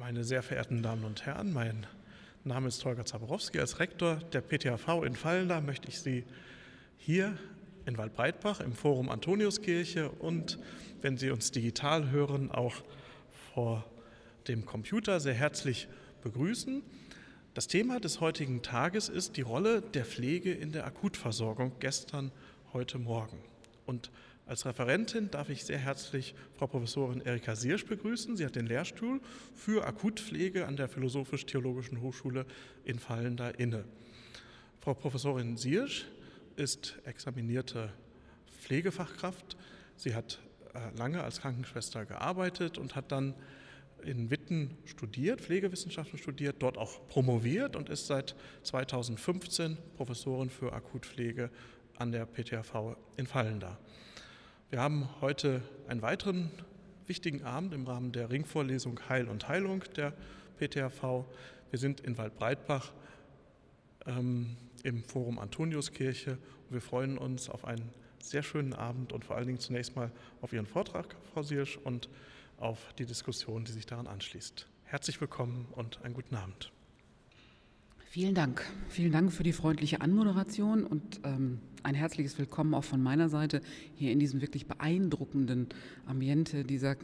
Meine sehr verehrten Damen und Herren, mein Name ist Holger Zaborowski. Als Rektor der PTHV in Fallender möchte ich Sie hier in Waldbreitbach im Forum Antoniuskirche und wenn Sie uns digital hören, auch vor dem Computer sehr herzlich begrüßen. Das Thema des heutigen Tages ist die Rolle der Pflege in der Akutversorgung gestern, heute Morgen. Und als Referentin darf ich sehr herzlich Frau Professorin Erika Siersch begrüßen. Sie hat den Lehrstuhl für Akutpflege an der Philosophisch-Theologischen Hochschule in Fallender inne. Frau Professorin Siersch ist examinierte Pflegefachkraft. Sie hat äh, lange als Krankenschwester gearbeitet und hat dann in Witten studiert, Pflegewissenschaften studiert, dort auch promoviert und ist seit 2015 Professorin für Akutpflege an der PTHV in Fallender. Wir haben heute einen weiteren wichtigen Abend im Rahmen der Ringvorlesung Heil und Heilung der PTHV. Wir sind in Waldbreitbach ähm, im Forum Antoniuskirche und wir freuen uns auf einen sehr schönen Abend und vor allen Dingen zunächst mal auf Ihren Vortrag, Frau Siersch, und auf die Diskussion, die sich daran anschließt. Herzlich willkommen und einen guten Abend. Vielen Dank. Vielen Dank für die freundliche Anmoderation und ähm, ein herzliches Willkommen auch von meiner Seite hier in diesem wirklich beeindruckenden Ambiente dieser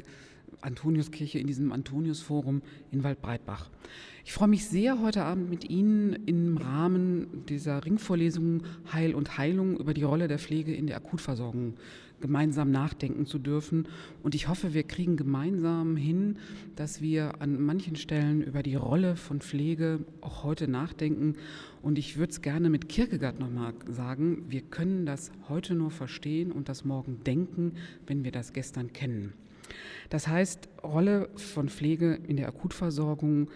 Antoniuskirche, in diesem Antoniusforum in Waldbreitbach. Ich freue mich sehr, heute Abend mit Ihnen im Rahmen dieser Ringvorlesung Heil und Heilung über die Rolle der Pflege in der Akutversorgung gemeinsam nachdenken zu dürfen. Und ich hoffe, wir kriegen gemeinsam hin, dass wir an manchen Stellen über die Rolle von Pflege auch heute nachdenken. Und ich würde es gerne mit Kierkegaard nochmal sagen, wir können das heute nur verstehen und das morgen denken, wenn wir das gestern kennen. Das heißt, Rolle von Pflege in der Akutversorgung,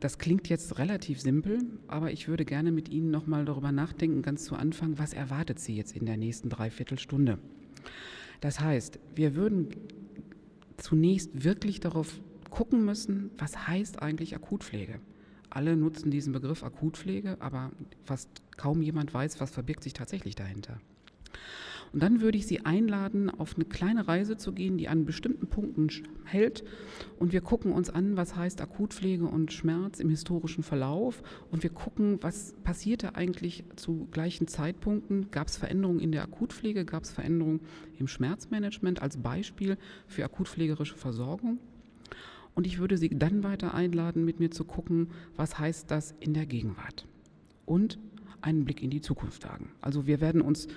das klingt jetzt relativ simpel, aber ich würde gerne mit Ihnen nochmal darüber nachdenken, ganz zu Anfang, was erwartet Sie jetzt in der nächsten Dreiviertelstunde? Das heißt, wir würden zunächst wirklich darauf gucken müssen, was heißt eigentlich Akutpflege? Alle nutzen diesen Begriff Akutpflege, aber fast kaum jemand weiß, was verbirgt sich tatsächlich dahinter. Und dann würde ich Sie einladen, auf eine kleine Reise zu gehen, die an bestimmten Punkten hält. Und wir gucken uns an, was heißt Akutpflege und Schmerz im historischen Verlauf. Und wir gucken, was passierte eigentlich zu gleichen Zeitpunkten. Gab es Veränderungen in der Akutpflege? Gab es Veränderungen im Schmerzmanagement als Beispiel für akutpflegerische Versorgung? Und ich würde Sie dann weiter einladen, mit mir zu gucken, was heißt das in der Gegenwart? Und einen Blick in die Zukunft wagen. Also wir werden uns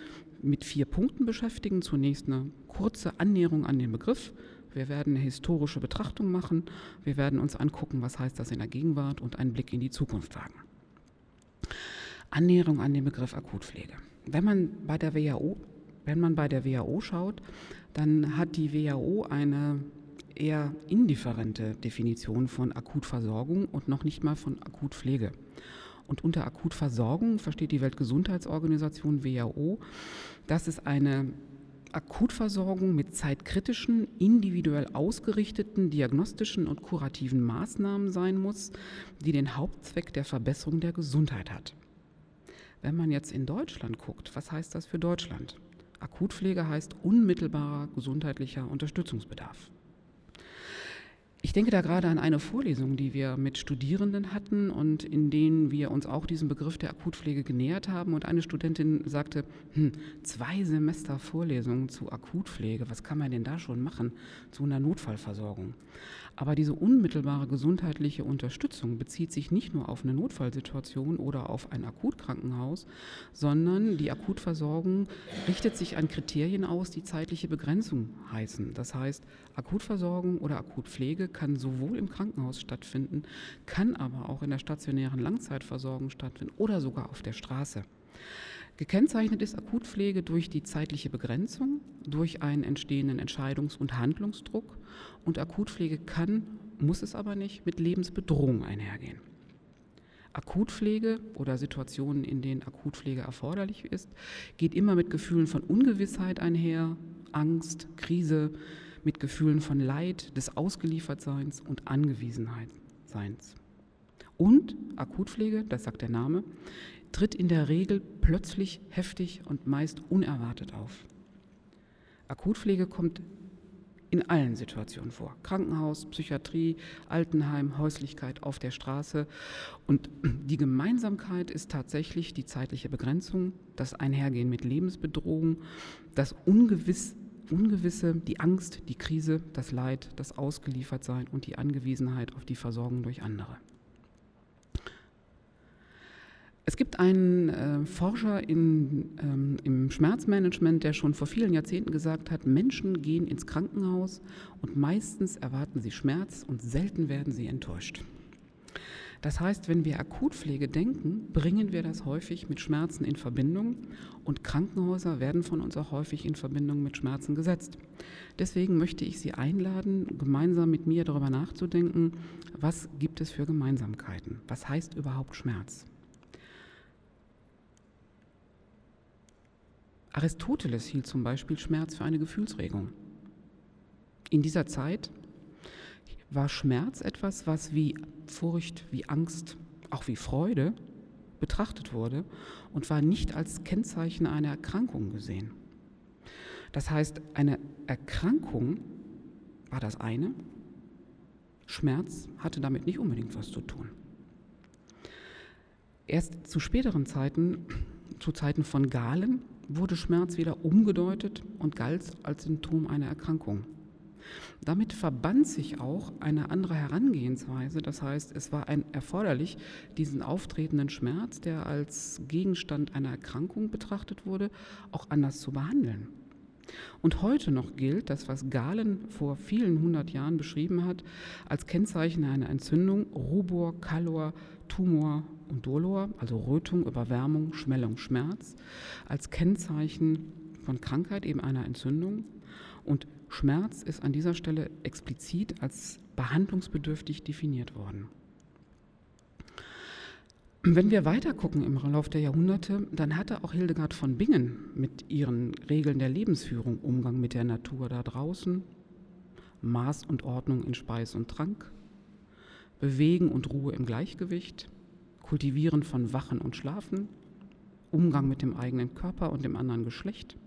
mit vier Punkten beschäftigen. Zunächst eine kurze Annäherung an den Begriff. Wir werden eine historische Betrachtung machen. Wir werden uns angucken, was heißt das in der Gegenwart und einen Blick in die Zukunft wagen. Annäherung an den Begriff Akutpflege. Wenn man bei der WHO, wenn man bei der WHO schaut, dann hat die WHO eine eher indifferente Definition von Akutversorgung und noch nicht mal von Akutpflege. Und unter Akutversorgung versteht die Weltgesundheitsorganisation WHO, dass es eine Akutversorgung mit zeitkritischen, individuell ausgerichteten diagnostischen und kurativen Maßnahmen sein muss, die den Hauptzweck der Verbesserung der Gesundheit hat. Wenn man jetzt in Deutschland guckt, was heißt das für Deutschland? Akutpflege heißt unmittelbarer gesundheitlicher Unterstützungsbedarf. Ich denke da gerade an eine Vorlesung, die wir mit Studierenden hatten und in denen wir uns auch diesem Begriff der Akutpflege genähert haben. Und eine Studentin sagte, hm, zwei Semester Vorlesungen zu Akutpflege, was kann man denn da schon machen zu einer Notfallversorgung? Aber diese unmittelbare gesundheitliche Unterstützung bezieht sich nicht nur auf eine Notfallsituation oder auf ein Akutkrankenhaus, sondern die Akutversorgung richtet sich an Kriterien aus, die zeitliche Begrenzung heißen. Das heißt, Akutversorgung oder Akutpflege kann sowohl im Krankenhaus stattfinden, kann aber auch in der stationären Langzeitversorgung stattfinden oder sogar auf der Straße. Gekennzeichnet ist Akutpflege durch die zeitliche Begrenzung, durch einen entstehenden Entscheidungs- und Handlungsdruck und Akutpflege kann, muss es aber nicht, mit Lebensbedrohung einhergehen. Akutpflege oder Situationen, in denen Akutpflege erforderlich ist, geht immer mit Gefühlen von Ungewissheit einher, Angst, Krise, mit Gefühlen von Leid, des Ausgeliefertseins und Angewiesenheitseins. Und Akutpflege, das sagt der Name, tritt in der Regel plötzlich heftig und meist unerwartet auf. Akutpflege kommt in allen Situationen vor. Krankenhaus, Psychiatrie, Altenheim, Häuslichkeit auf der Straße. Und die Gemeinsamkeit ist tatsächlich die zeitliche Begrenzung, das Einhergehen mit Lebensbedrohung, das Ungewiss, Ungewisse, die Angst, die Krise, das Leid, das Ausgeliefertsein und die Angewiesenheit auf die Versorgung durch andere. Es gibt einen äh, Forscher in, ähm, im Schmerzmanagement, der schon vor vielen Jahrzehnten gesagt hat, Menschen gehen ins Krankenhaus und meistens erwarten sie Schmerz und selten werden sie enttäuscht. Das heißt, wenn wir Akutpflege denken, bringen wir das häufig mit Schmerzen in Verbindung und Krankenhäuser werden von uns auch häufig in Verbindung mit Schmerzen gesetzt. Deswegen möchte ich Sie einladen, gemeinsam mit mir darüber nachzudenken, was gibt es für Gemeinsamkeiten? Was heißt überhaupt Schmerz? Aristoteles hielt zum Beispiel Schmerz für eine Gefühlsregung. In dieser Zeit war Schmerz etwas, was wie Furcht, wie Angst, auch wie Freude betrachtet wurde und war nicht als Kennzeichen einer Erkrankung gesehen. Das heißt, eine Erkrankung war das eine, Schmerz hatte damit nicht unbedingt was zu tun. Erst zu späteren Zeiten, zu Zeiten von Galen, wurde Schmerz wieder umgedeutet und galt als Symptom einer Erkrankung. Damit verband sich auch eine andere Herangehensweise. Das heißt, es war ein erforderlich, diesen auftretenden Schmerz, der als Gegenstand einer Erkrankung betrachtet wurde, auch anders zu behandeln. Und heute noch gilt das, was Galen vor vielen hundert Jahren beschrieben hat, als Kennzeichen einer Entzündung Rubor, Kalor, Tumor und Dolor, also Rötung, Überwärmung, Schmellung, Schmerz, als Kennzeichen von Krankheit, eben einer Entzündung. Und Schmerz ist an dieser Stelle explizit als behandlungsbedürftig definiert worden. Wenn wir weiter gucken im Lauf der Jahrhunderte, dann hatte auch Hildegard von Bingen mit ihren Regeln der Lebensführung Umgang mit der Natur da draußen, Maß und Ordnung in Speis und Trank, Bewegen und Ruhe im Gleichgewicht, Kultivieren von Wachen und Schlafen, Umgang mit dem eigenen Körper und dem anderen Geschlecht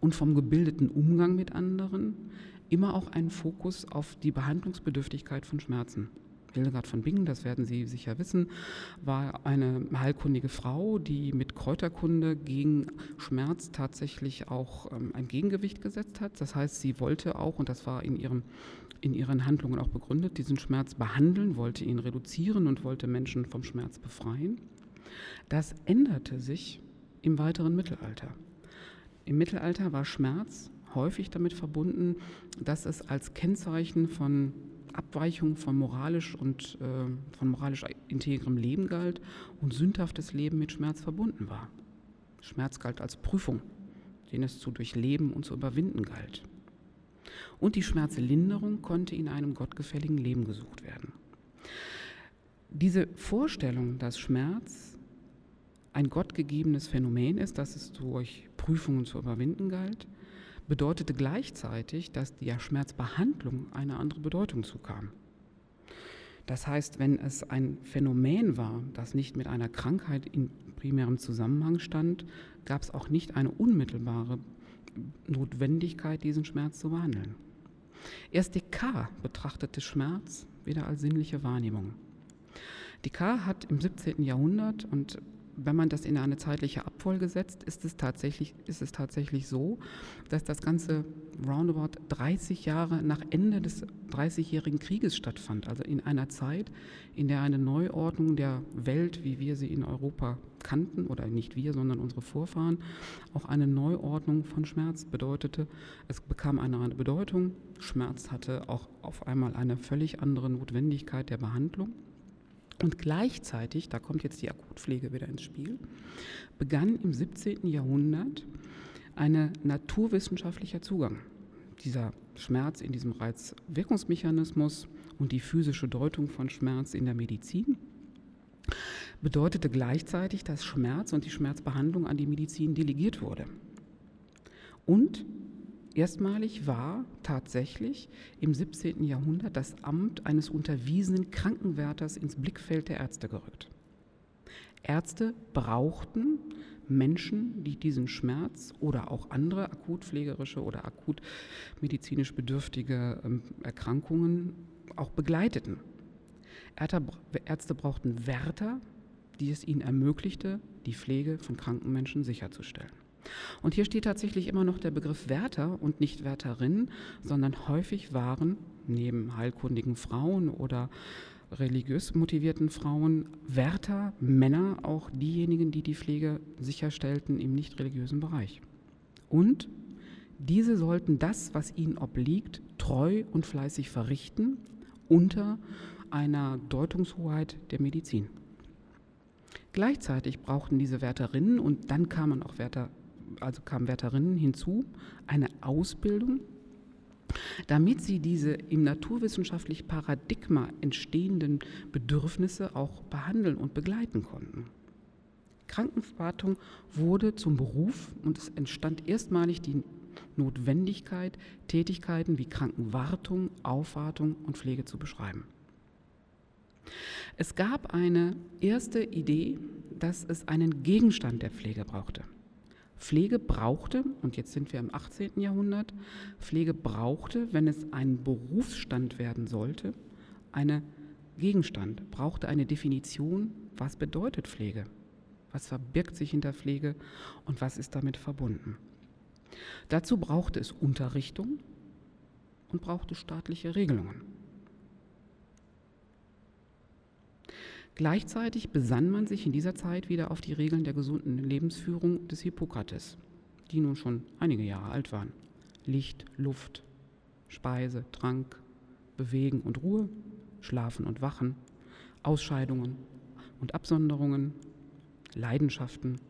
und vom gebildeten Umgang mit anderen immer auch einen Fokus auf die Behandlungsbedürftigkeit von Schmerzen. Hildegard von Bingen, das werden Sie sicher wissen, war eine heilkundige Frau, die mit Kräuterkunde gegen Schmerz tatsächlich auch ähm, ein Gegengewicht gesetzt hat. Das heißt, sie wollte auch, und das war in, ihrem, in ihren Handlungen auch begründet, diesen Schmerz behandeln, wollte ihn reduzieren und wollte Menschen vom Schmerz befreien. Das änderte sich im weiteren Mittelalter. Im Mittelalter war Schmerz häufig damit verbunden, dass es als Kennzeichen von Abweichung von moralisch und äh, von moralisch integrem Leben galt und sündhaftes Leben mit Schmerz verbunden war. Schmerz galt als Prüfung, den es zu durchleben und zu überwinden galt. Und die Schmerzlinderung konnte in einem gottgefälligen Leben gesucht werden. Diese Vorstellung, dass Schmerz ein gottgegebenes Phänomen ist, dass es durch Prüfungen zu überwinden galt, bedeutete gleichzeitig, dass der Schmerzbehandlung eine andere Bedeutung zukam. Das heißt, wenn es ein Phänomen war, das nicht mit einer Krankheit in primärem Zusammenhang stand, gab es auch nicht eine unmittelbare Notwendigkeit, diesen Schmerz zu behandeln. Erst Descartes betrachtete Schmerz wieder als sinnliche Wahrnehmung. Descartes hat im 17. Jahrhundert und wenn man das in eine zeitliche Abfolge setzt, ist es tatsächlich, ist es tatsächlich so, dass das Ganze roundabout 30 Jahre nach Ende des 30-jährigen Krieges stattfand. Also in einer Zeit, in der eine Neuordnung der Welt, wie wir sie in Europa kannten, oder nicht wir, sondern unsere Vorfahren, auch eine Neuordnung von Schmerz bedeutete. Es bekam eine andere Bedeutung. Schmerz hatte auch auf einmal eine völlig andere Notwendigkeit der Behandlung. Und gleichzeitig, da kommt jetzt die Akutpflege wieder ins Spiel, begann im 17. Jahrhundert ein naturwissenschaftlicher Zugang. Dieser Schmerz in diesem Reizwirkungsmechanismus und die physische Deutung von Schmerz in der Medizin bedeutete gleichzeitig, dass Schmerz und die Schmerzbehandlung an die Medizin delegiert wurde. Und Erstmalig war tatsächlich im 17. Jahrhundert das Amt eines unterwiesenen Krankenwärters ins Blickfeld der Ärzte gerückt. Ärzte brauchten Menschen, die diesen Schmerz oder auch andere akutpflegerische oder akut medizinisch bedürftige ähm, Erkrankungen auch begleiteten. Ärzte brauchten Wärter, die es ihnen ermöglichte, die Pflege von kranken Menschen sicherzustellen. Und hier steht tatsächlich immer noch der Begriff Wärter und nicht Wärterin, sondern häufig waren neben heilkundigen Frauen oder religiös motivierten Frauen Wärter, Männer auch diejenigen, die die Pflege sicherstellten im nicht religiösen Bereich. Und diese sollten das, was ihnen obliegt, treu und fleißig verrichten unter einer Deutungshoheit der Medizin. Gleichzeitig brauchten diese Wärterinnen und dann kamen auch Wärter, also kamen Wärterinnen hinzu, eine Ausbildung, damit sie diese im naturwissenschaftlichen Paradigma entstehenden Bedürfnisse auch behandeln und begleiten konnten. Krankenwartung wurde zum Beruf und es entstand erstmalig die Notwendigkeit, Tätigkeiten wie Krankenwartung, Aufwartung und Pflege zu beschreiben. Es gab eine erste Idee, dass es einen Gegenstand der Pflege brauchte. Pflege brauchte, und jetzt sind wir im 18. Jahrhundert, Pflege brauchte, wenn es ein Berufsstand werden sollte, eine Gegenstand, brauchte eine Definition, was bedeutet Pflege, was verbirgt sich hinter Pflege und was ist damit verbunden. Dazu brauchte es Unterrichtung und brauchte staatliche Regelungen. Gleichzeitig besann man sich in dieser Zeit wieder auf die Regeln der gesunden Lebensführung des Hippokrates, die nun schon einige Jahre alt waren. Licht, Luft, Speise, Trank, Bewegen und Ruhe, Schlafen und Wachen, Ausscheidungen und Absonderungen, Leidenschaften.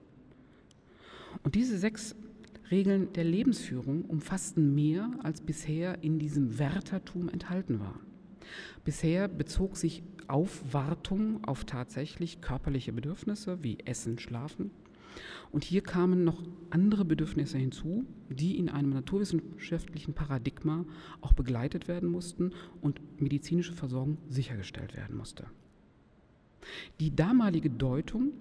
Und diese sechs Regeln der Lebensführung umfassten mehr, als bisher in diesem Wärtertum enthalten war. Bisher bezog sich Aufwartung auf tatsächlich körperliche Bedürfnisse wie Essen, Schlafen. Und hier kamen noch andere Bedürfnisse hinzu, die in einem naturwissenschaftlichen Paradigma auch begleitet werden mussten und medizinische Versorgung sichergestellt werden musste. Die damalige Deutung,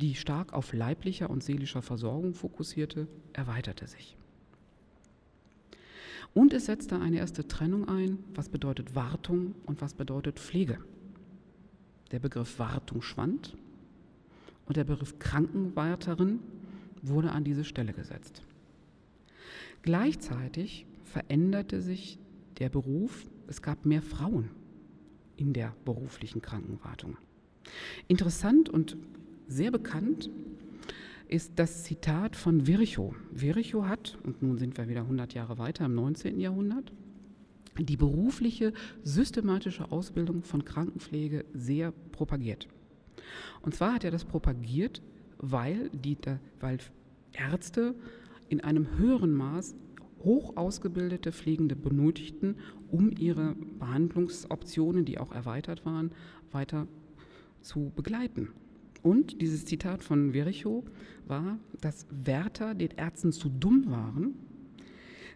die stark auf leiblicher und seelischer Versorgung fokussierte, erweiterte sich. Und es setzte eine erste Trennung ein, was bedeutet Wartung und was bedeutet Pflege. Der Begriff Wartung schwand und der Begriff Krankenwärterin wurde an diese Stelle gesetzt. Gleichzeitig veränderte sich der Beruf, es gab mehr Frauen in der beruflichen Krankenwartung. Interessant und sehr bekannt ist das Zitat von Virchow. Virchow hat, und nun sind wir wieder 100 Jahre weiter im 19. Jahrhundert, die berufliche systematische Ausbildung von Krankenpflege sehr propagiert. Und zwar hat er das propagiert, weil, die, weil Ärzte in einem höheren Maß hoch ausgebildete Pflegende benötigten, um ihre Behandlungsoptionen, die auch erweitert waren, weiter zu begleiten. Und dieses Zitat von Virchow war, dass Wärter den Ärzten zu dumm waren.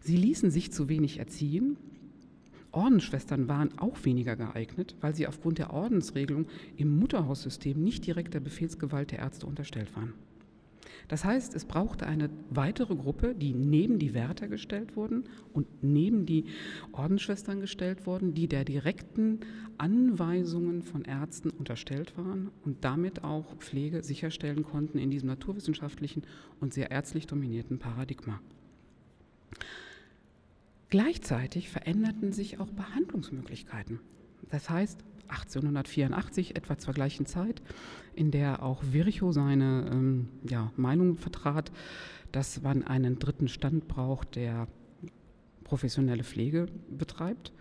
Sie ließen sich zu wenig erziehen. Ordensschwestern waren auch weniger geeignet, weil sie aufgrund der Ordensregelung im Mutterhaussystem nicht direkt der Befehlsgewalt der Ärzte unterstellt waren. Das heißt, es brauchte eine weitere Gruppe, die neben die Wärter gestellt wurden und neben die Ordensschwestern gestellt wurden, die der direkten Anweisungen von Ärzten unterstellt waren und damit auch Pflege sicherstellen konnten in diesem naturwissenschaftlichen und sehr ärztlich dominierten Paradigma. Gleichzeitig veränderten sich auch Behandlungsmöglichkeiten. Das heißt, 1884, etwa zur gleichen Zeit, in der auch Virchow seine ähm, ja, Meinung vertrat, dass man einen dritten Stand braucht, der professionelle Pflege betreibt,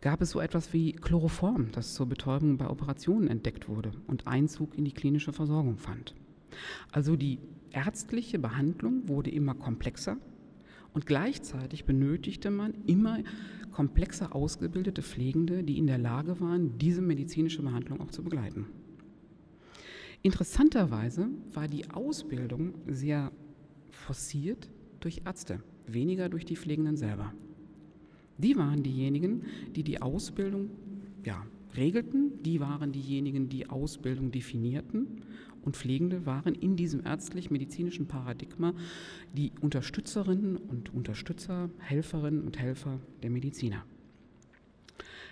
gab es so etwas wie Chloroform, das zur Betäubung bei Operationen entdeckt wurde und Einzug in die klinische Versorgung fand. Also die ärztliche Behandlung wurde immer komplexer und gleichzeitig benötigte man immer komplexer ausgebildete Pflegende, die in der Lage waren, diese medizinische Behandlung auch zu begleiten. Interessanterweise war die Ausbildung sehr forciert durch Ärzte, weniger durch die Pflegenden selber. Die waren diejenigen, die die Ausbildung ja, regelten, die waren diejenigen, die Ausbildung definierten und Pflegende waren in diesem ärztlich-medizinischen Paradigma die Unterstützerinnen und Unterstützer, Helferinnen und Helfer der Mediziner.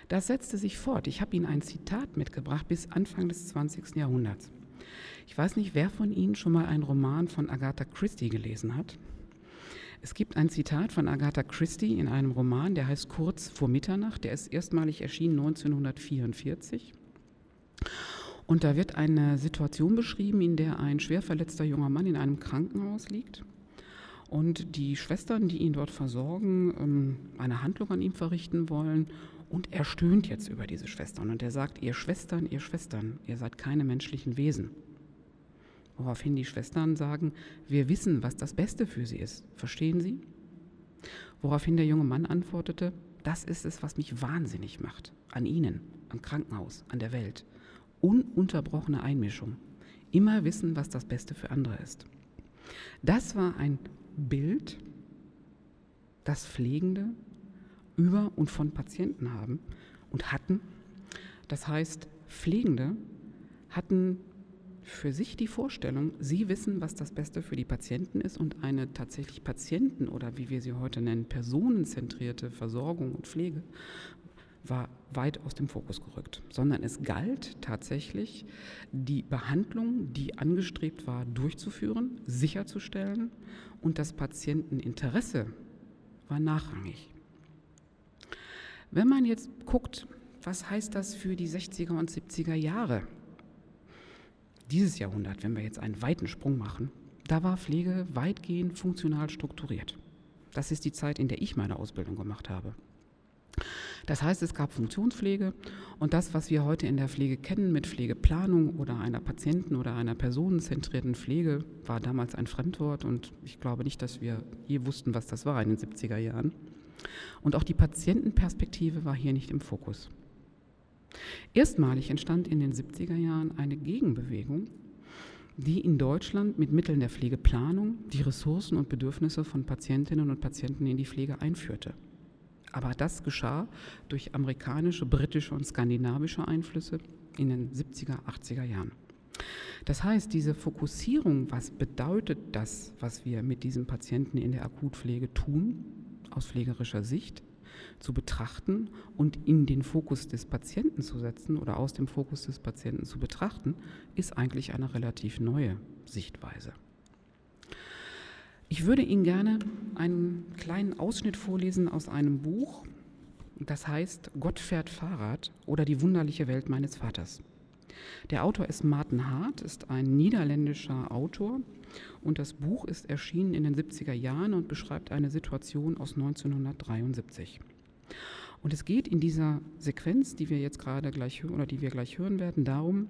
Das setzte sich fort. Ich habe Ihnen ein Zitat mitgebracht bis Anfang des 20. Jahrhunderts. Ich weiß nicht, wer von Ihnen schon mal einen Roman von Agatha Christie gelesen hat. Es gibt ein Zitat von Agatha Christie in einem Roman, der heißt Kurz vor Mitternacht. Der ist erstmalig erschienen 1944. Und da wird eine Situation beschrieben, in der ein schwer verletzter junger Mann in einem Krankenhaus liegt und die Schwestern, die ihn dort versorgen, ähm, eine Handlung an ihm verrichten wollen. Und er stöhnt jetzt über diese Schwestern und er sagt, ihr Schwestern, ihr Schwestern, ihr seid keine menschlichen Wesen. Woraufhin die Schwestern sagen, wir wissen, was das Beste für sie ist. Verstehen Sie? Woraufhin der junge Mann antwortete, das ist es, was mich wahnsinnig macht. An Ihnen, am Krankenhaus, an der Welt. Ununterbrochene Einmischung. Immer wissen, was das Beste für andere ist. Das war ein Bild, das Pflegende über und von Patienten haben und hatten. Das heißt, Pflegende hatten für sich die Vorstellung, sie wissen, was das Beste für die Patienten ist und eine tatsächlich Patienten- oder wie wir sie heute nennen, personenzentrierte Versorgung und Pflege war weit aus dem Fokus gerückt, sondern es galt tatsächlich, die Behandlung, die angestrebt war, durchzuführen, sicherzustellen und das Patienteninteresse war nachrangig. Wenn man jetzt guckt, was heißt das für die 60er und 70er Jahre? dieses Jahrhundert, wenn wir jetzt einen weiten Sprung machen, da war Pflege weitgehend funktional strukturiert. Das ist die Zeit, in der ich meine Ausbildung gemacht habe. Das heißt, es gab Funktionspflege und das, was wir heute in der Pflege kennen mit Pflegeplanung oder einer Patienten- oder einer personenzentrierten Pflege, war damals ein Fremdwort und ich glaube nicht, dass wir je wussten, was das war in den 70er Jahren. Und auch die Patientenperspektive war hier nicht im Fokus. Erstmalig entstand in den 70er Jahren eine Gegenbewegung, die in Deutschland mit Mitteln der Pflegeplanung die Ressourcen und Bedürfnisse von Patientinnen und Patienten in die Pflege einführte. Aber das geschah durch amerikanische, britische und skandinavische Einflüsse in den 70er, 80er Jahren. Das heißt, diese Fokussierung, was bedeutet das, was wir mit diesen Patienten in der Akutpflege tun, aus pflegerischer Sicht, zu betrachten und in den Fokus des Patienten zu setzen oder aus dem Fokus des Patienten zu betrachten, ist eigentlich eine relativ neue Sichtweise. Ich würde Ihnen gerne einen kleinen Ausschnitt vorlesen aus einem Buch, das heißt Gott fährt Fahrrad oder die wunderliche Welt meines Vaters. Der Autor ist Martin Hart, ist ein niederländischer Autor und das Buch ist erschienen in den 70er Jahren und beschreibt eine Situation aus 1973. Und es geht in dieser Sequenz, die wir jetzt gerade gleich hören oder die wir gleich hören werden, darum,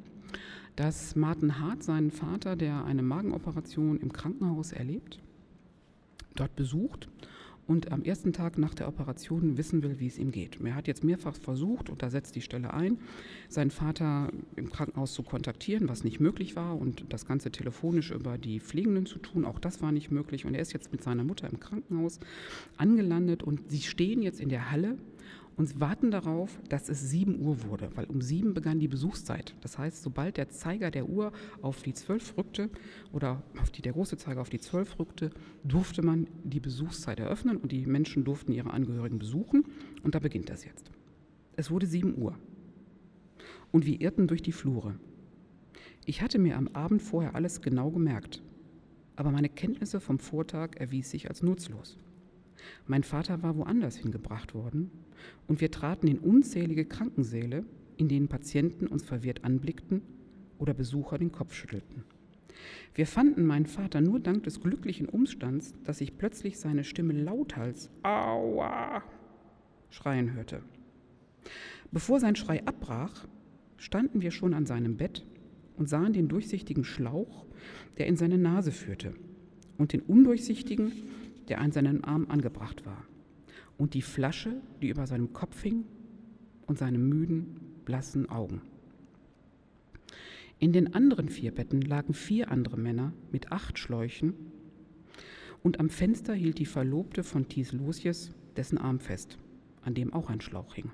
dass Martin Hart seinen Vater, der eine Magenoperation im Krankenhaus erlebt, dort besucht und am ersten Tag nach der Operation wissen will, wie es ihm geht. Er hat jetzt mehrfach versucht, und da setzt die Stelle ein, seinen Vater im Krankenhaus zu kontaktieren, was nicht möglich war, und das Ganze telefonisch über die Pflegenden zu tun, auch das war nicht möglich. Und er ist jetzt mit seiner Mutter im Krankenhaus angelandet und sie stehen jetzt in der Halle und warten darauf, dass es 7 Uhr wurde, weil um 7 begann die Besuchszeit. Das heißt, sobald der Zeiger der Uhr auf die 12 rückte oder auf die, der große Zeiger auf die 12 rückte, durfte man die Besuchszeit eröffnen und die Menschen durften ihre Angehörigen besuchen. Und da beginnt das jetzt. Es wurde 7 Uhr und wir irrten durch die Flure. Ich hatte mir am Abend vorher alles genau gemerkt, aber meine Kenntnisse vom Vortag erwies sich als nutzlos. Mein Vater war woanders hingebracht worden und wir traten in unzählige Krankensäle, in denen Patienten uns verwirrt anblickten oder Besucher den Kopf schüttelten. Wir fanden meinen Vater nur dank des glücklichen Umstands, dass ich plötzlich seine Stimme lauthals Aua schreien hörte. Bevor sein Schrei abbrach, standen wir schon an seinem Bett und sahen den durchsichtigen Schlauch, der in seine Nase führte, und den undurchsichtigen, der an seinem Arm angebracht war, und die Flasche, die über seinem Kopf hing, und seine müden, blassen Augen. In den anderen vier Betten lagen vier andere Männer mit acht Schläuchen, und am Fenster hielt die Verlobte von Thies Lucius dessen Arm fest, an dem auch ein Schlauch hing.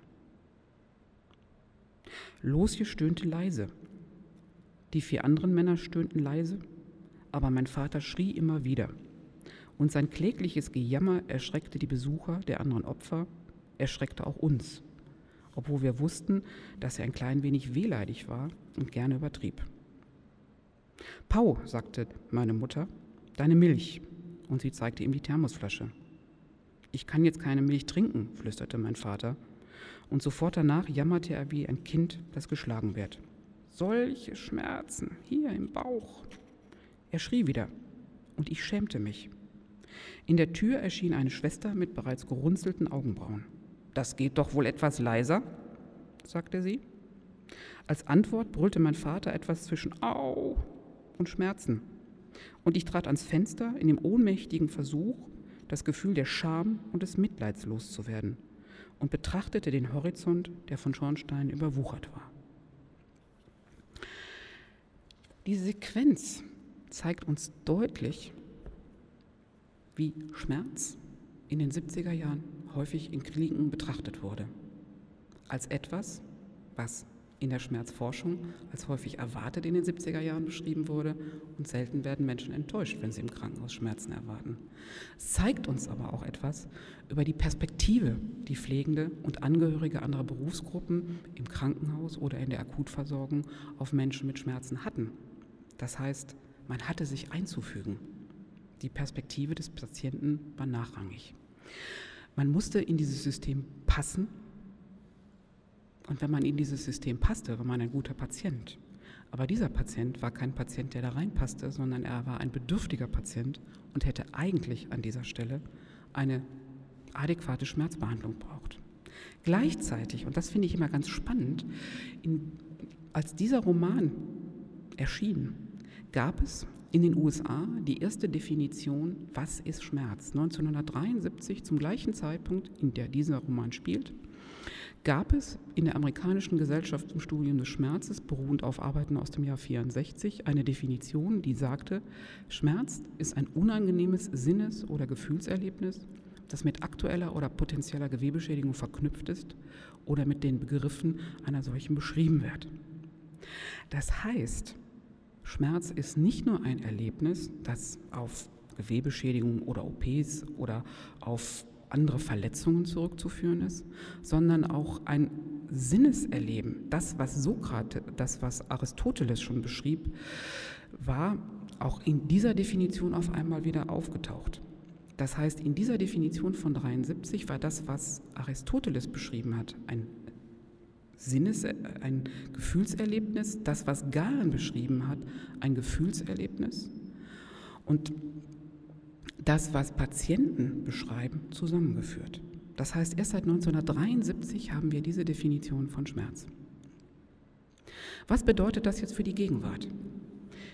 Losje stöhnte leise. Die vier anderen Männer stöhnten leise, aber mein Vater schrie immer wieder. Und sein klägliches Gejammer erschreckte die Besucher der anderen Opfer, erschreckte auch uns, obwohl wir wussten, dass er ein klein wenig wehleidig war und gerne übertrieb. Pau, sagte meine Mutter, deine Milch. Und sie zeigte ihm die Thermosflasche. Ich kann jetzt keine Milch trinken, flüsterte mein Vater. Und sofort danach jammerte er wie ein Kind, das geschlagen wird. Solche Schmerzen hier im Bauch. Er schrie wieder und ich schämte mich. In der Tür erschien eine Schwester mit bereits gerunzelten Augenbrauen. Das geht doch wohl etwas leiser, sagte sie. Als Antwort brüllte mein Vater etwas zwischen Au und Schmerzen. Und ich trat ans Fenster in dem ohnmächtigen Versuch, das Gefühl der Scham und des Mitleids loszuwerden und betrachtete den Horizont, der von Schornsteinen überwuchert war. Diese Sequenz zeigt uns deutlich, wie Schmerz in den 70er Jahren häufig in Kliniken betrachtet wurde. Als etwas, was in der Schmerzforschung als häufig erwartet in den 70er Jahren beschrieben wurde und selten werden Menschen enttäuscht, wenn sie im Krankenhaus Schmerzen erwarten. Es zeigt uns aber auch etwas über die Perspektive, die Pflegende und Angehörige anderer Berufsgruppen im Krankenhaus oder in der Akutversorgung auf Menschen mit Schmerzen hatten. Das heißt, man hatte sich einzufügen. Die Perspektive des Patienten war nachrangig. Man musste in dieses System passen und wenn man in dieses System passte, war man ein guter Patient. Aber dieser Patient war kein Patient, der da reinpasste, sondern er war ein bedürftiger Patient und hätte eigentlich an dieser Stelle eine adäquate Schmerzbehandlung braucht. Gleichzeitig, und das finde ich immer ganz spannend, in, als dieser Roman erschien, gab es in den USA die erste Definition, was ist Schmerz. 1973, zum gleichen Zeitpunkt, in der dieser Roman spielt, gab es in der amerikanischen Gesellschaft zum Studium des Schmerzes, beruhend auf Arbeiten aus dem Jahr 64, eine Definition, die sagte, Schmerz ist ein unangenehmes Sinnes- oder Gefühlserlebnis, das mit aktueller oder potenzieller Gewebeschädigung verknüpft ist oder mit den Begriffen einer solchen beschrieben wird. Das heißt, Schmerz ist nicht nur ein Erlebnis, das auf Gewebeschädigung oder OPs oder auf andere Verletzungen zurückzuführen ist, sondern auch ein Sinneserleben. Das, was Sokrates, das, was Aristoteles schon beschrieb, war auch in dieser Definition auf einmal wieder aufgetaucht. Das heißt, in dieser Definition von 73 war das, was Aristoteles beschrieben hat, ein Sinnes, ein Gefühlserlebnis, das, was Galen beschrieben hat, ein Gefühlserlebnis. Und das, was Patienten beschreiben, zusammengeführt. Das heißt, erst seit 1973 haben wir diese Definition von Schmerz. Was bedeutet das jetzt für die Gegenwart?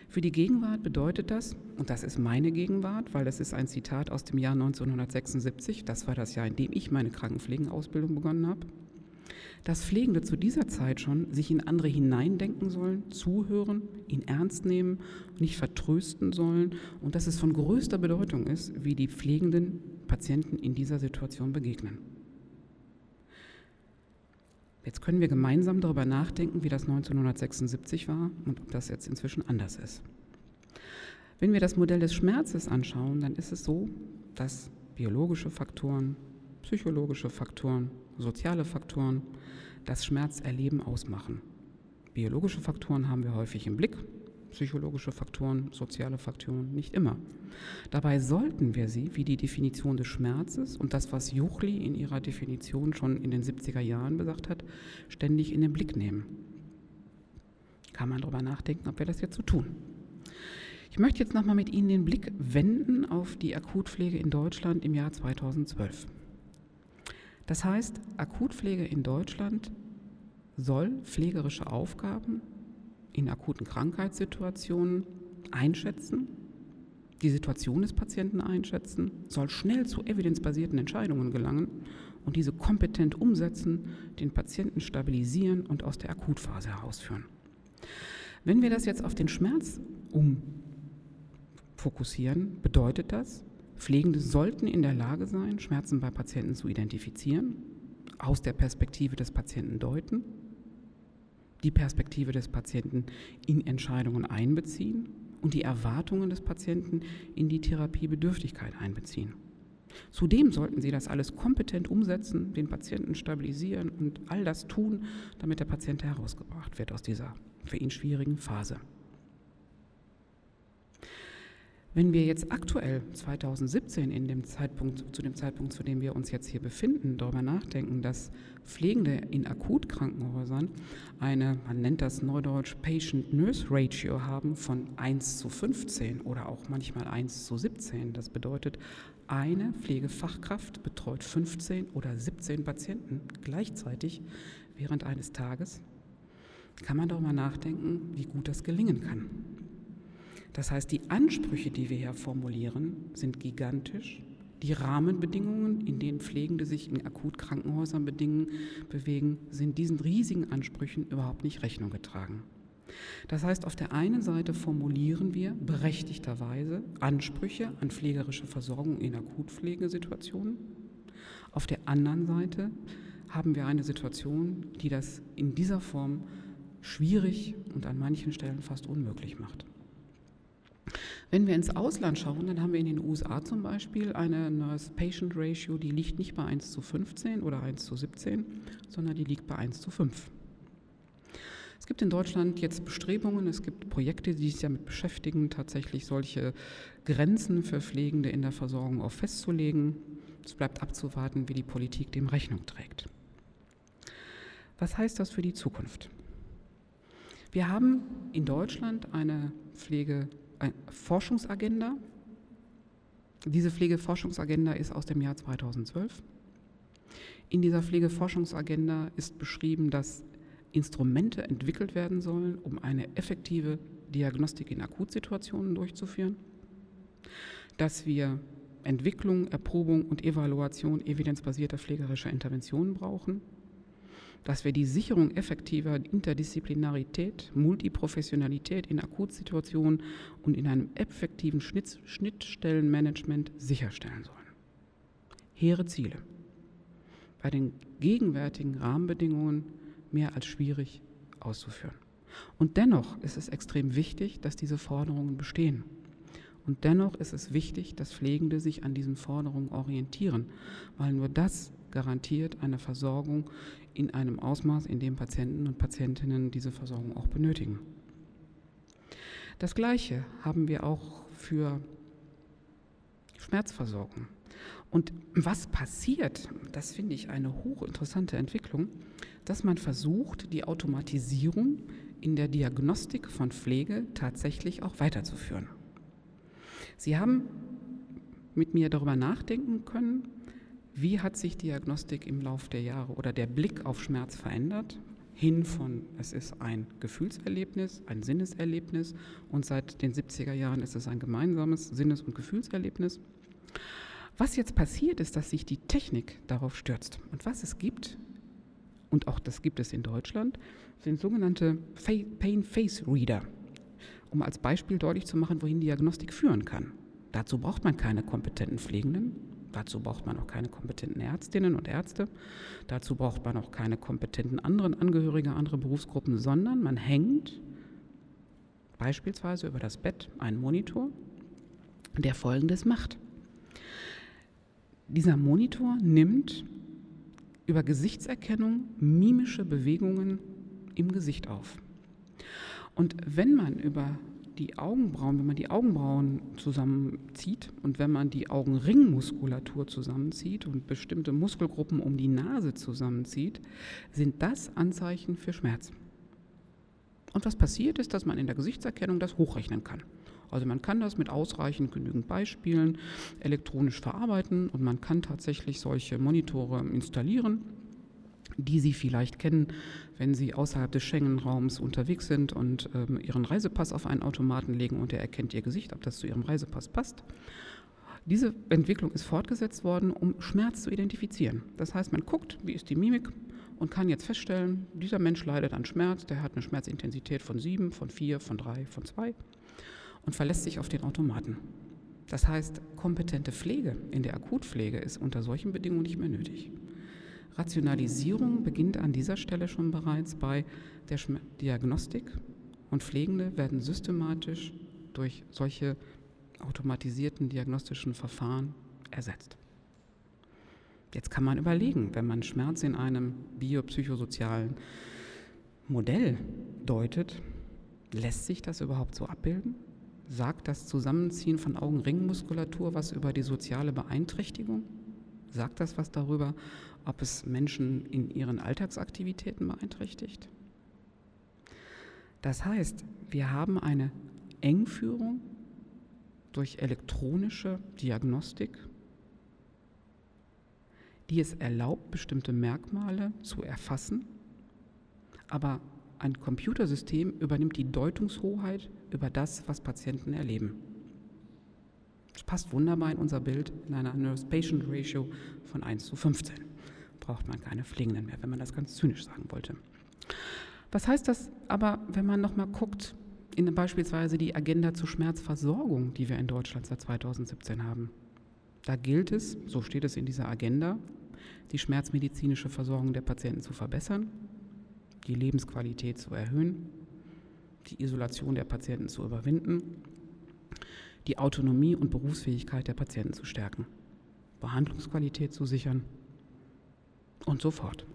Für die Gegenwart bedeutet das, und das ist meine Gegenwart, weil das ist ein Zitat aus dem Jahr 1976, das war das Jahr, in dem ich meine Krankenpflegenausbildung begonnen habe, dass Pflegende zu dieser Zeit schon sich in andere hineindenken sollen, zuhören, ihn ernst nehmen, nicht vertrösten sollen und dass es von größter Bedeutung ist, wie die pflegenden Patienten in dieser Situation begegnen. Jetzt können wir gemeinsam darüber nachdenken, wie das 1976 war und ob das jetzt inzwischen anders ist. Wenn wir das Modell des Schmerzes anschauen, dann ist es so, dass biologische Faktoren, psychologische Faktoren, soziale Faktoren das Schmerzerleben ausmachen. Biologische Faktoren haben wir häufig im Blick, psychologische Faktoren, soziale Faktoren nicht immer. Dabei sollten wir sie, wie die Definition des Schmerzes und das, was Juchli in ihrer Definition schon in den 70er Jahren gesagt hat, ständig in den Blick nehmen. Kann man darüber nachdenken, ob wir das jetzt so tun. Ich möchte jetzt nochmal mit Ihnen den Blick wenden auf die Akutpflege in Deutschland im Jahr 2012. Das heißt, Akutpflege in Deutschland soll pflegerische Aufgaben in akuten Krankheitssituationen einschätzen, die Situation des Patienten einschätzen, soll schnell zu evidenzbasierten Entscheidungen gelangen und diese kompetent umsetzen, den Patienten stabilisieren und aus der Akutphase herausführen. Wenn wir das jetzt auf den Schmerz umfokussieren, bedeutet das, Pflegende sollten in der Lage sein, Schmerzen bei Patienten zu identifizieren, aus der Perspektive des Patienten deuten, die Perspektive des Patienten in Entscheidungen einbeziehen und die Erwartungen des Patienten in die Therapiebedürftigkeit einbeziehen. Zudem sollten Sie das alles kompetent umsetzen, den Patienten stabilisieren und all das tun, damit der Patient herausgebracht wird aus dieser für ihn schwierigen Phase. Wenn wir jetzt aktuell 2017 in dem Zeitpunkt, zu dem Zeitpunkt, zu dem wir uns jetzt hier befinden, darüber nachdenken, dass Pflegende in Akutkrankenhäusern eine, man nennt das neudeutsch Patient-Nurse-Ratio haben von 1 zu 15 oder auch manchmal 1 zu 17. Das bedeutet, eine Pflegefachkraft betreut 15 oder 17 Patienten gleichzeitig während eines Tages. Kann man darüber nachdenken, wie gut das gelingen kann. Das heißt, die Ansprüche, die wir hier formulieren, sind gigantisch. Die Rahmenbedingungen, in denen Pflegende sich in Akutkrankenhäusern bewegen, sind diesen riesigen Ansprüchen überhaupt nicht Rechnung getragen. Das heißt, auf der einen Seite formulieren wir berechtigterweise Ansprüche an pflegerische Versorgung in Akutpflegesituationen. Auf der anderen Seite haben wir eine Situation, die das in dieser Form schwierig und an manchen Stellen fast unmöglich macht. Wenn wir ins Ausland schauen, dann haben wir in den USA zum Beispiel eine Nurse-Patient-Ratio, die liegt nicht bei 1 zu 15 oder 1 zu 17, sondern die liegt bei 1 zu 5. Es gibt in Deutschland jetzt Bestrebungen, es gibt Projekte, die sich damit beschäftigen, tatsächlich solche Grenzen für Pflegende in der Versorgung auch festzulegen. Es bleibt abzuwarten, wie die Politik dem Rechnung trägt. Was heißt das für die Zukunft? Wir haben in Deutschland eine Pflegeforschungsagenda. Diese Pflegeforschungsagenda ist aus dem Jahr 2012. In dieser Pflegeforschungsagenda ist beschrieben, dass Instrumente entwickelt werden sollen, um eine effektive Diagnostik in Akutsituationen durchzuführen, dass wir Entwicklung, Erprobung und Evaluation evidenzbasierter pflegerischer Interventionen brauchen, dass wir die Sicherung effektiver Interdisziplinarität, Multiprofessionalität in Akutsituationen und in einem effektiven Schnittstellenmanagement sicherstellen sollen. Hehre Ziele. Bei den gegenwärtigen Rahmenbedingungen mehr als schwierig auszuführen. Und dennoch ist es extrem wichtig, dass diese Forderungen bestehen. Und dennoch ist es wichtig, dass Pflegende sich an diesen Forderungen orientieren, weil nur das garantiert eine Versorgung in einem Ausmaß, in dem Patienten und Patientinnen diese Versorgung auch benötigen. Das Gleiche haben wir auch für Schmerzversorgung. Und was passiert, das finde ich eine hochinteressante Entwicklung, dass man versucht, die Automatisierung in der Diagnostik von Pflege tatsächlich auch weiterzuführen. Sie haben mit mir darüber nachdenken können, wie hat sich Diagnostik im Laufe der Jahre oder der Blick auf Schmerz verändert? Hin von, es ist ein Gefühlserlebnis, ein Sinneserlebnis und seit den 70er Jahren ist es ein gemeinsames Sinnes- und Gefühlserlebnis. Was jetzt passiert, ist, dass sich die Technik darauf stürzt. Und was es gibt, und auch das gibt es in Deutschland, sind sogenannte Pain Face Reader, um als Beispiel deutlich zu machen, wohin Diagnostik führen kann. Dazu braucht man keine kompetenten Pflegenden, dazu braucht man auch keine kompetenten Ärztinnen und Ärzte, dazu braucht man auch keine kompetenten anderen Angehörige anderer Berufsgruppen, sondern man hängt beispielsweise über das Bett einen Monitor, der Folgendes macht. Dieser Monitor nimmt über Gesichtserkennung mimische Bewegungen im Gesicht auf. Und wenn man über die Augenbrauen, wenn man die Augenbrauen zusammenzieht und wenn man die Augenringmuskulatur zusammenzieht und bestimmte Muskelgruppen um die Nase zusammenzieht, sind das Anzeichen für Schmerz. Und was passiert ist, dass man in der Gesichtserkennung das hochrechnen kann. Also man kann das mit ausreichend genügend Beispielen elektronisch verarbeiten und man kann tatsächlich solche Monitore installieren, die Sie vielleicht kennen, wenn Sie außerhalb des Schengen-Raums unterwegs sind und ähm, Ihren Reisepass auf einen Automaten legen und er erkennt Ihr Gesicht, ob das zu Ihrem Reisepass passt. Diese Entwicklung ist fortgesetzt worden, um Schmerz zu identifizieren. Das heißt, man guckt, wie ist die Mimik und kann jetzt feststellen, dieser Mensch leidet an Schmerz, der hat eine Schmerzintensität von 7, von 4, von 3, von 2 und verlässt sich auf den Automaten. Das heißt, kompetente Pflege in der Akutpflege ist unter solchen Bedingungen nicht mehr nötig. Rationalisierung beginnt an dieser Stelle schon bereits bei der Diagnostik und Pflegende werden systematisch durch solche automatisierten diagnostischen Verfahren ersetzt. Jetzt kann man überlegen, wenn man Schmerz in einem biopsychosozialen Modell deutet, lässt sich das überhaupt so abbilden? Sagt das Zusammenziehen von Augenringmuskulatur was über die soziale Beeinträchtigung? Sagt das was darüber, ob es Menschen in ihren Alltagsaktivitäten beeinträchtigt? Das heißt, wir haben eine Engführung durch elektronische Diagnostik, die es erlaubt, bestimmte Merkmale zu erfassen, aber ein Computersystem übernimmt die Deutungshoheit über das, was Patienten erleben. Das passt wunderbar in unser Bild in einer Nurse-Patient Ratio von 1 zu 15. Braucht man keine Pflegenden mehr, wenn man das ganz zynisch sagen wollte. Was heißt das aber, wenn man nochmal guckt, in beispielsweise die Agenda zur Schmerzversorgung, die wir in Deutschland seit 2017 haben? Da gilt es, so steht es in dieser Agenda, die schmerzmedizinische Versorgung der Patienten zu verbessern, die Lebensqualität zu erhöhen, die Isolation der Patienten zu überwinden, die Autonomie und Berufsfähigkeit der Patienten zu stärken, Behandlungsqualität zu sichern und so fort.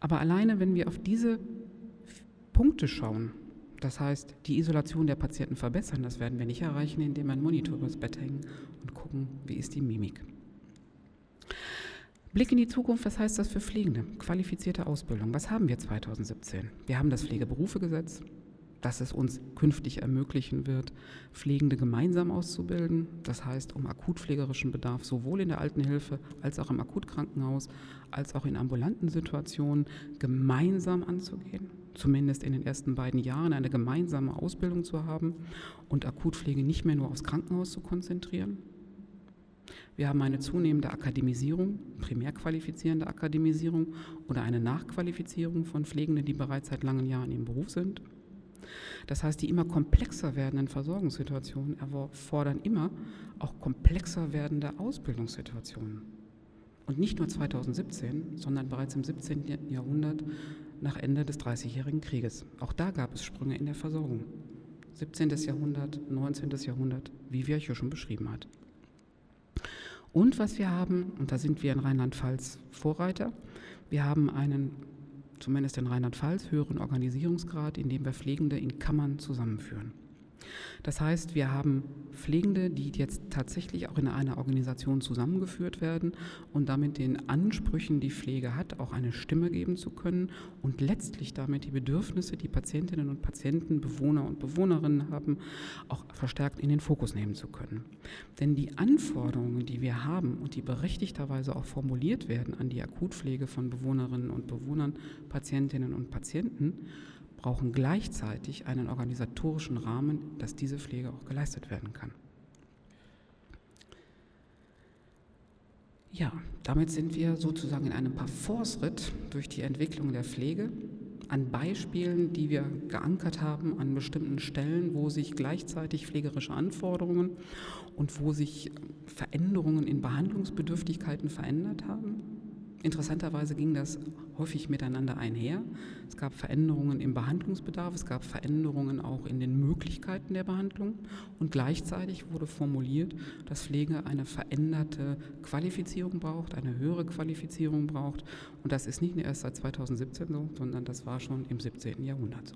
Aber alleine, wenn wir auf diese Punkte schauen, das heißt, die Isolation der Patienten verbessern, das werden wir nicht erreichen, indem wir einen Monitor übers Bett hängen und gucken, wie ist die Mimik. Blick in die Zukunft, was heißt das für Pflegende? Qualifizierte Ausbildung. Was haben wir 2017? Wir haben das Pflegeberufegesetz, das es uns künftig ermöglichen wird, Pflegende gemeinsam auszubilden. Das heißt, um akutpflegerischen Bedarf sowohl in der Altenhilfe als auch im Akutkrankenhaus als auch in ambulanten Situationen gemeinsam anzugehen. Zumindest in den ersten beiden Jahren eine gemeinsame Ausbildung zu haben und Akutpflege nicht mehr nur aufs Krankenhaus zu konzentrieren. Wir haben eine zunehmende Akademisierung, primär qualifizierende Akademisierung oder eine Nachqualifizierung von Pflegenden, die bereits seit langen Jahren im Beruf sind. Das heißt, die immer komplexer werdenden Versorgungssituationen erfordern immer auch komplexer werdende Ausbildungssituationen. Und nicht nur 2017, sondern bereits im 17. Jahrhundert nach Ende des Dreißigjährigen Krieges. Auch da gab es Sprünge in der Versorgung. 17. Jahrhundert, 19. Jahrhundert, wie Virchow schon beschrieben hat. Und was wir haben, und da sind wir in Rheinland-Pfalz Vorreiter, wir haben einen, zumindest in Rheinland-Pfalz, höheren Organisierungsgrad, in dem wir Pflegende in Kammern zusammenführen. Das heißt, wir haben Pflegende, die jetzt tatsächlich auch in einer Organisation zusammengeführt werden und damit den Ansprüchen, die Pflege hat, auch eine Stimme geben zu können und letztlich damit die Bedürfnisse, die Patientinnen und Patienten, Bewohner und Bewohnerinnen haben, auch verstärkt in den Fokus nehmen zu können. Denn die Anforderungen, die wir haben und die berechtigterweise auch formuliert werden an die Akutpflege von Bewohnerinnen und Bewohnern, Patientinnen und Patienten, brauchen gleichzeitig einen organisatorischen Rahmen, dass diese Pflege auch geleistet werden kann. Ja, damit sind wir sozusagen in einem Parforce-Ritt durch die Entwicklung der Pflege an Beispielen, die wir geankert haben an bestimmten Stellen, wo sich gleichzeitig pflegerische Anforderungen und wo sich Veränderungen in Behandlungsbedürftigkeiten verändert haben. Interessanterweise ging das häufig miteinander einher. Es gab Veränderungen im Behandlungsbedarf, es gab Veränderungen auch in den Möglichkeiten der Behandlung und gleichzeitig wurde formuliert, dass Pflege eine veränderte Qualifizierung braucht, eine höhere Qualifizierung braucht. Und das ist nicht erst seit 2017 so, sondern das war schon im 17. Jahrhundert so.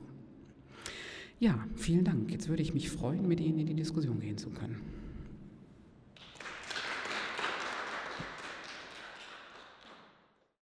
Ja, vielen Dank. Jetzt würde ich mich freuen, mit Ihnen in die Diskussion gehen zu können.